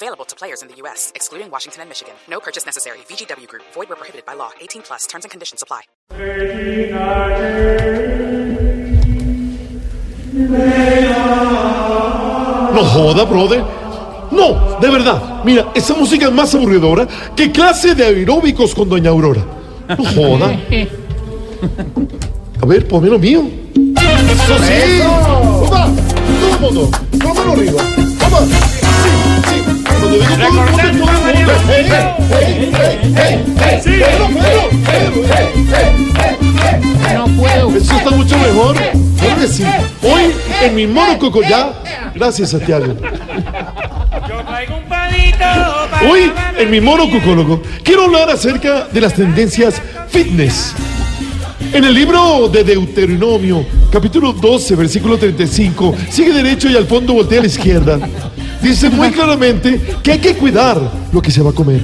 Available to players in the U.S., excluding Washington and Michigan. No purchase necessary. VGW Group. Void where prohibited by law. 18 plus. Terms and conditions apply. No joda, brother. No, de verdad. Mira, esa música es más aburridora que clase de aeróbicos con Doña Aurora. No joda. A ver, ponme lo mío. Eso sí. Opa, todo el mundo. Mano arriba. Vamos. No puedo. Eso está mucho mejor. Claro que sí. Hoy en mi mono cocoyá. Gracias, Santiago. Hoy, en mi mono cocólogo, quiero hablar acerca de las tendencias fitness. En el libro de Deuteronomio, capítulo 12, versículo 35, sigue derecho y al fondo voltea a la izquierda. Dice muy claramente que hay que cuidar lo que se va a comer.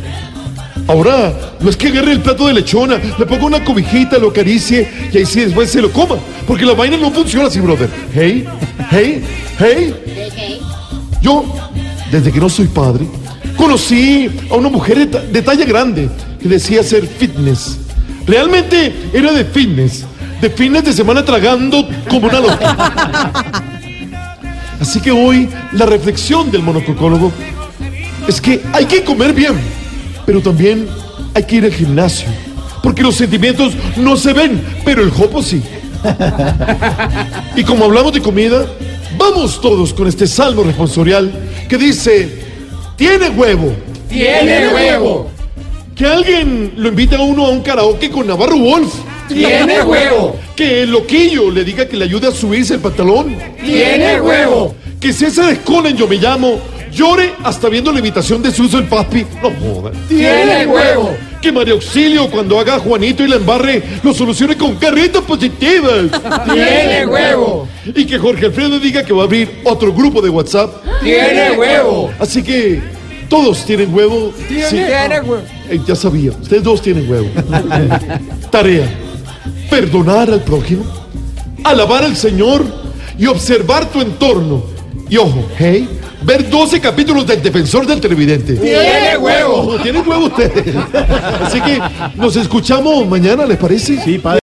Ahora, no es que agarre el plato de lechona, le ponga una cobijita, lo acaricie y ahí sí después se lo coma. Porque la vaina no funciona así, brother. Hey, hey, hey. Yo, desde que no soy padre, conocí a una mujer de, ta- de talla grande que decía ser fitness. Realmente era de fitness, de fitness de semana tragando como una loca. Así que hoy la reflexión del monococólogo es que hay que comer bien, pero también hay que ir al gimnasio. Porque los sentimientos no se ven, pero el jopo sí. Y como hablamos de comida, vamos todos con este salmo responsorial que dice, tiene huevo. Tiene huevo. Que alguien lo invite a uno a un karaoke con Navarro Wolf. Tiene huevo. Que el loquillo le diga que le ayude a subirse el pantalón. Tiene huevo. Que César Escolen, yo me llamo, llore hasta viendo la imitación de Suso el Papi. No joda. Tiene huevo. Que María Auxilio, cuando haga a Juanito y la embarre, lo solucione con carritas positivas. Tiene huevo. Y que Jorge Alfredo diga que va a abrir otro grupo de WhatsApp. Tiene huevo. Así que todos tienen huevo. Sí. Tiene huevo. Eh, ya sabía, ustedes dos tienen huevo. Tarea: perdonar al prójimo, alabar al Señor y observar tu entorno. Y ojo, hey, ver 12 capítulos del Defensor del Televidente. Tiene huevo. Ojo, tienen huevo ustedes. Así que nos escuchamos mañana, ¿les parece? Sí, padre.